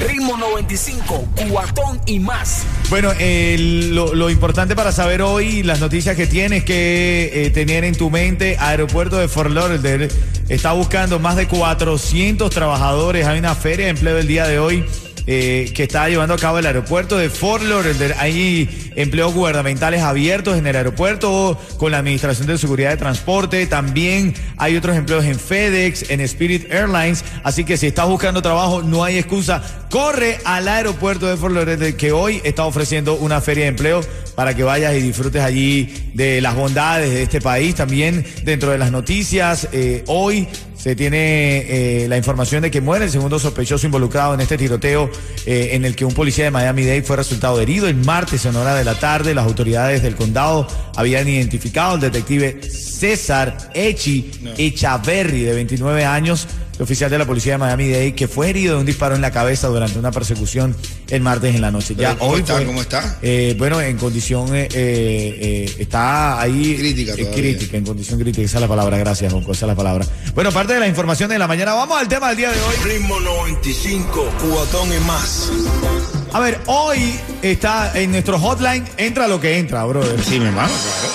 Ritmo 95, cuatón y más. Bueno, lo, lo importante para saber hoy, las noticias que tienes que eh, tener en tu mente, Aeropuerto de Fort Lauderdale está buscando más de 400 trabajadores. Hay una feria de empleo el día de hoy eh, que está llevando a cabo el aeropuerto de Fort Lauderdale. Hay empleos gubernamentales abiertos en el aeropuerto con la Administración de Seguridad de Transporte. También hay otros empleos en FedEx, en Spirit Airlines. Así que si estás buscando trabajo, no hay excusa. Corre al aeropuerto de Fort Lauderdale que hoy está ofreciendo una feria de empleo para que vayas y disfrutes allí de las bondades de este país. También dentro de las noticias, eh, hoy se tiene eh, la información de que muere el segundo sospechoso involucrado en este tiroteo eh, en el que un policía de Miami-Dade fue resultado herido. El martes en hora de la tarde, las autoridades del condado habían identificado al detective César Echi Echaverri, de 29 años, el oficial de la policía de Miami-Dade, que fue herido de un disparo en la cabeza durante una persecución el martes en la noche. Ya ¿cómo hoy está? fue- ¿Cómo está? eh, bueno, en condición eh, eh, eh, está ahí Crítica eh, crítica, en condición crítica, esa es la palabra, gracias, Jonco, esa es la palabra. Bueno, parte de la información de la mañana, vamos al tema del día de hoy. Ritmo 95, cuatón y más. A ver, hoy está en nuestro hotline, entra lo que entra, brother. Sí, mi hermano, claro.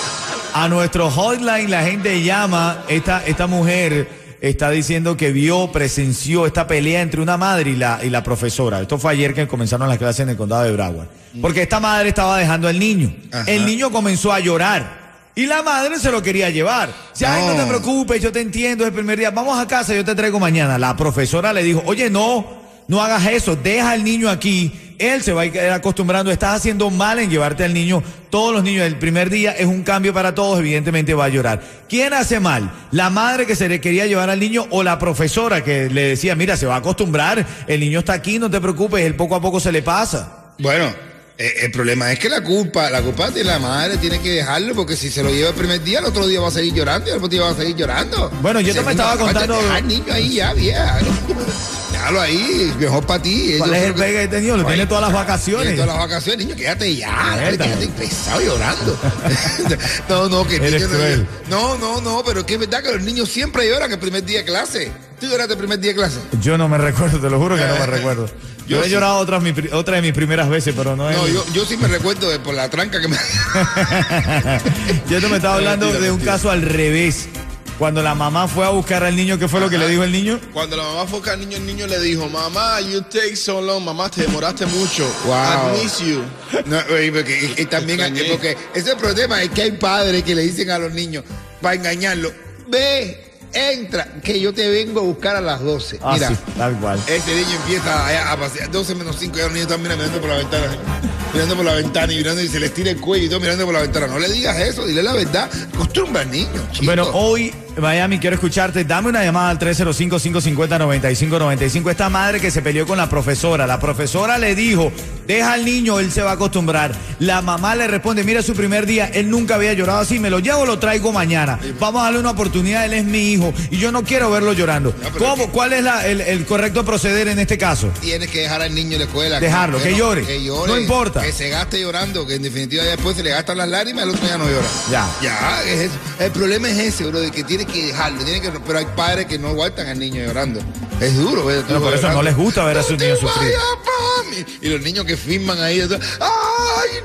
A nuestro hotline la gente llama, esta, esta mujer está diciendo que vio, presenció esta pelea entre una madre y la, y la profesora. Esto fue ayer que comenzaron las clases en el condado de Broward. Porque esta madre estaba dejando al niño. Ajá. El niño comenzó a llorar. Y la madre se lo quería llevar. Dice, ay, no te No. preocupes, yo te entiendo, es el primer día. Vamos a casa, yo te traigo mañana. La profesora le dijo, oye, no, no hagas eso, deja al niño aquí. Él se va a ir acostumbrando, estás haciendo mal en llevarte al niño. Todos los niños, el primer día es un cambio para todos, evidentemente va a llorar. ¿Quién hace mal? ¿La madre que se le quería llevar al niño o la profesora que le decía, mira, se va a acostumbrar, el niño está aquí, no te preocupes, él poco a poco se le pasa? Bueno, eh, el problema es que la culpa, la culpa de la madre tiene que dejarlo porque si se lo lleva el primer día, el otro día va a seguir llorando y el otro día va a seguir llorando. Bueno, yo te Ese me estaba contando- Deja al niño ahí ya, vieja. Déjalo ahí, mejor para ti. ¿Cuál es el creo que- este niño? Lo tiene todas las vacaciones. Tiene todas las vacaciones, niño, quédate ya. Dale, quédate pesado llorando. no, no, que el niño no- cruel. No, no, no, pero es que es verdad que los niños siempre lloran el primer día de clase. ¿Tú lloraste el primer día de clase? Yo no me recuerdo, te lo juro que no me recuerdo. Yo, Yo he sí. llorado otras mi otra de mis primeras veces, pero no es. No, yo, yo sí me recuerdo de por la tranca que me. Yo no me estaba hablando de un caso al revés. Cuando la mamá fue a buscar al niño, ¿qué fue lo que le dijo el niño? Cuando la mamá fue acá al niño, el niño le dijo, mamá, you take so long, mamá, te demoraste mucho. Wow. I miss you. No, oye, porque, y, y también, porque ese es el problema, es que hay padres que le dicen a los niños, para engañarlo, ve, entra, que yo te vengo a buscar a las 12. Ah, Mira, sí, tal cual. ese niño empieza a, a pasear, 12 menos 5, ya los niños están mirando por la ventana, mirando por la ventana y mirando y se les tira el cuello y todo mirando por la ventana. No le digas eso, dile la verdad, acostumbra al niño, chico. Bueno, hoy, Miami, quiero escucharte. Dame una llamada al 305-550-9595. Esta madre que se peleó con la profesora. La profesora le dijo, deja al niño, él se va a acostumbrar. La mamá le responde, mira su primer día, él nunca había llorado así, me lo llevo lo traigo mañana. Vamos a darle una oportunidad, él es mi hijo y yo no quiero verlo llorando. ¿Cómo? es que- ¿Cuál es la- el, el correcto proceder en este caso? Tienes que dejar al niño en la escuela. Dejarlo, que llore. Que llore. No importa. Que se gaste llorando, que en definitiva después se le gastan las lágrimas, el otro ya no llora. Ya. Ya, es eso. El problema es ese, bro, de que que dejarlo. Tiene que, pero hay padres que no aguantan al niño llorando. Es duro, ¿ves? Pero por eso no les gusta ver a sus No niños sufrir. vayas. Y los niños que firman ahí, ¡ay,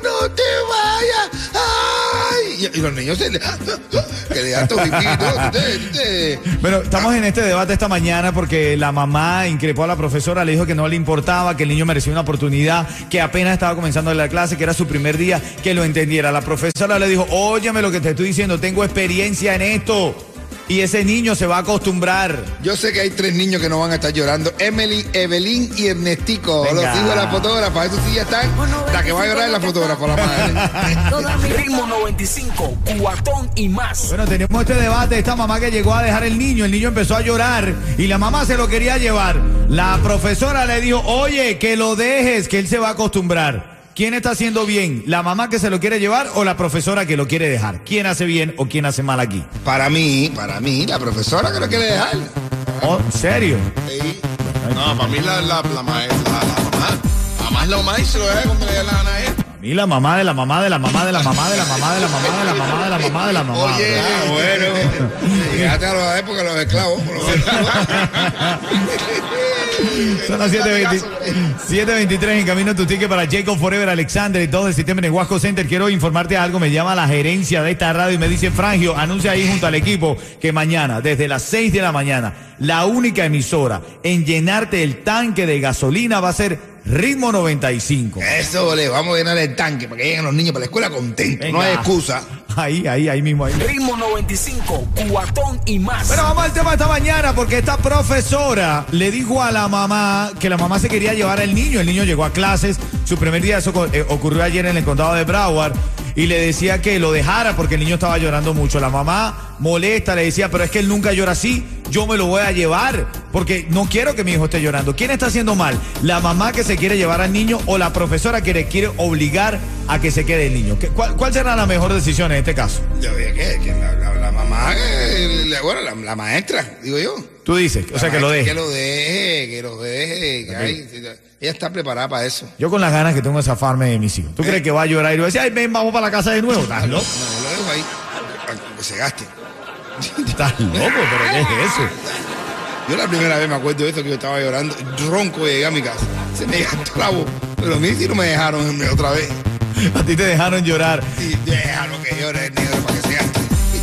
no te vayas! ¡ay! Y, y los niños se le, que le dan Bueno, estamos en este debate esta mañana porque la mamá increpó a la profesora, le dijo que no le importaba, que el niño merecía una oportunidad, que apenas estaba comenzando la clase, que era su primer día, que lo entendiera. La profesora le dijo, óyeme lo que te estoy diciendo, tengo experiencia en esto. Y ese niño se va a acostumbrar. Yo sé que hay tres niños que no van a estar llorando. Emily, Evelyn y Ernestico. Venga. Los hijos de la fotógrafa. Eso sí ya están. La que va a llorar es la fotógrafa, la madre. Ritmo 95, cuatón y más. Bueno, tenemos este debate, esta mamá que llegó a dejar el niño, el niño empezó a llorar y la mamá se lo quería llevar. La profesora le dijo, oye, que lo dejes, que él se va a acostumbrar. ¿Quién está haciendo bien? ¿La mamá que se lo quiere llevar o la profesora que lo quiere dejar? ¿Quién hace bien o quién hace mal aquí? Para mí, para mí, la profesora que lo quiere dejar. Oh, ¿En serio? Sí. No, para mí la, la, la maestra, la, la mamá. Mamá es la mamá y se lo deja cuando le dé la gana a él. Y la mamá de la mamá de la mamá de la mamá de la mamá de la mamá de la mamá de la mamá de la mamá. Oye, ah, bueno. Llegaste a época de los esclavos. Son las 7:20 7.23 en camino tu ticket para Jacob Forever Alexander y todo el sistema en Huasco Center. Quiero informarte algo. Me llama la gerencia de esta radio y me dice, Frangio, anuncia ahí junto al equipo que mañana, desde las 6 de la mañana, la única emisora en llenarte el tanque de gasolina va a ser Ritmo 95. Eso, le vamos a llenar el tanque para que lleguen los niños para la escuela contentos. No hay excusa. Ahí, ahí, ahí mismo. Ahí. Ritmo 95, cuatón y más. Pero vamos al tema esta mañana porque esta profesora le dijo a la mamá que la mamá se quería llevar al niño. El niño llegó a clases. Su primer día, eso eh, ocurrió ayer en el condado de Broward. Y le decía que lo dejara porque el niño estaba llorando mucho. La mamá molesta le decía, pero es que él nunca llora así. Yo me lo voy a llevar porque no quiero que mi hijo esté llorando. ¿Quién está haciendo mal? ¿La mamá que se quiere llevar al niño o la profesora que le quiere obligar a que se quede el niño? ¿Qué- ¿Cuál, cuál será la mejor decisión en este caso? Yo dije que, que la, la- la mamá, eh, la- bueno, la, maestra, digo yo. Tú dices, o sea, que lo deje. Que lo deje, que lo deje. que ella está preparada para eso. Yo con las ganas que tengo de zafarme de mis hijos. ¿Tú crees que va a llorar y va a decir, ay, ven, vamos para la casa de nuevo? ¿Estás No, loco? no, yo lo dejo ahí. Que se gaste. ¿Estás loco? ¿Pero qué es eso? Yo la primera vez me acuerdo de eso que yo estaba llorando, ronco llegué a mi casa. Se me gastó la voz. Pero a mí sí no me dejaron otra vez. A ti te dejaron llorar. Y déjalo que llore negro para que se gaste.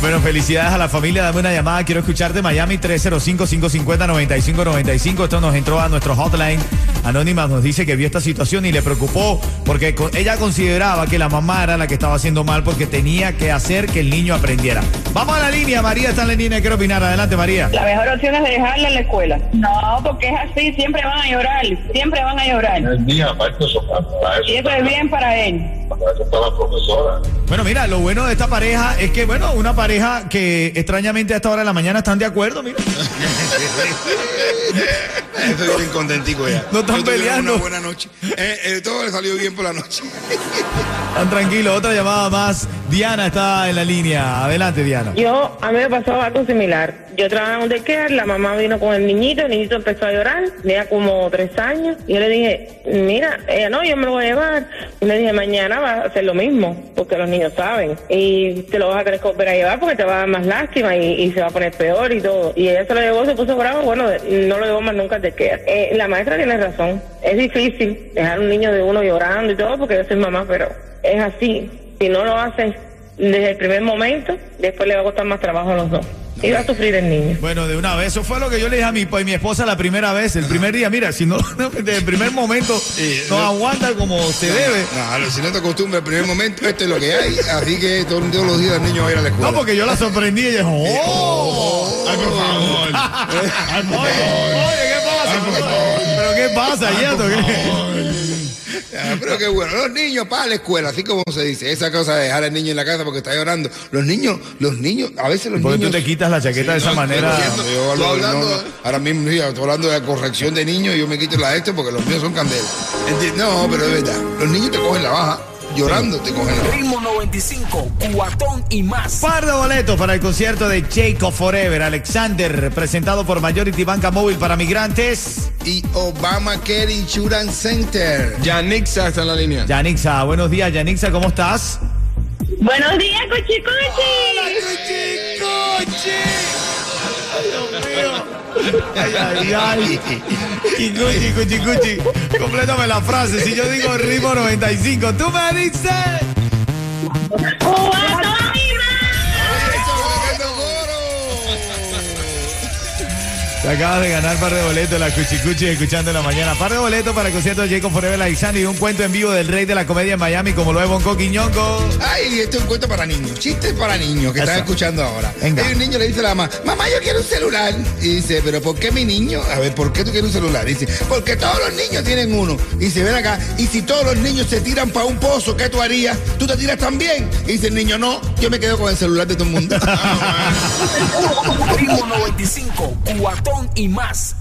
Bueno, felicidades a la familia. Dame una llamada. Quiero escucharte. Miami 305-550-9595. Esto nos entró a nuestro hotline. Anónima nos dice que vio esta situación y le preocupó porque ella consideraba que la mamá era la que estaba haciendo mal porque tenía que hacer que el niño aprendiera. Vamos a la línea. María está en la línea. Quiero opinar. Adelante, María. La mejor opción es dejarla en la escuela. No, porque es así, siempre van a llorar, siempre van a llorar. es mía, eso, para eso, Y eso es bien para él. Para eso está la profesora. Bueno, mira, lo bueno de esta pareja es que, bueno, una pareja que extrañamente a esta hora de la mañana están de acuerdo, mira. Eso vienen contentico ya. No están peleando. Una buena noche. Eh, eh, todo le salió bien por la noche. Están tranquilos. Otra llamada más. Diana está en la línea. Adelante, Diana. Yo, a mí me pasó algo similar. Yo trabajaba en un daycare, la mamá vino con el niñito, el niñito empezó a llorar, tenía como tres años. Y yo le dije, mira, ella no, yo me lo voy a llevar. Y le dije, mañana va a hacer lo mismo, porque los niños saben. Y te lo vas a tener que volver a llevar porque te va a dar más lástima y, y se va a poner peor y todo. Y ella se lo llevó, se puso bravo, bueno, no lo llevó más nunca daycare. Eh, la maestra tiene razón. Es difícil dejar a un niño de uno llorando y todo, porque yo soy mamá, pero es así. Si no lo haces desde el primer momento, después le va a costar más trabajo a los dos. Y va a sufrir el niño. Bueno, de una vez, eso fue lo que yo le dije a mi, a mi esposa la primera vez, el primer día. Mira, si no, desde el primer momento no aguanta como se debe. No, si no te acostumbras al primer momento, esto es lo que hay. Así que todos, todos los días el niño va a ir a la escuela. No, porque yo la sorprendí y ella dijo, ¡Oh! Ay, por favor. Oye, oye, ¿qué pasa? ¿Pero qué pasa? ¿Qué? Ah, pero qué bueno. Los niños para la escuela, así como se dice. Esa cosa de dejar al niño en la casa porque está llorando. Los niños, los niños, a veces los Porque niños. tú te quitas la chaqueta de esa no, manera. yo hablo- hablando, no, no, ahora mismo sí, estoy hablando de la corrección de niños y yo me quito la de esto porque los míos son candelas. No, pero es verdad. Los niños te cogen la baja. Llorando te cogen. Ritmo 95, cuatón y más. Par de boletos para el concierto de Jacob Forever, Alexander, presentado por Majority Banca Móvil para Migrantes. Y Obamacare Insurance Center. Yanixa está en la línea. Yanixa, buenos días, Yanixa, ¿cómo estás? Buenos días, Ay, ay, ay. Cuchi, cuchi, cuchi. Complétame la frase. Si yo digo ritmo 95, tú me dices. Te acabas de ganar par de boletos la Cuchicuchi escuchando en la mañana. Par de boletos para el concierto de Jacob Forever Alexander y un cuento en vivo del rey de la comedia en Miami como lo es Bonco Quiñongo. Ay, este es un cuento para niños, chistes para niños que Eso. están escuchando ahora. Venga. Hay un niño le dice a la mamá, mamá, yo quiero un celular. Y dice, pero ¿por qué mi niño? A ver, ¿por qué tú quieres un celular? Dice, porque todos los niños tienen uno. Y dice, ven acá, y si todos los niños se tiran para un pozo, ¿qué tú harías? ¿Tú te tiras también? Y dice el niño, no, yo me quedo con el celular de todo el mundo. Ritmo 95, y más.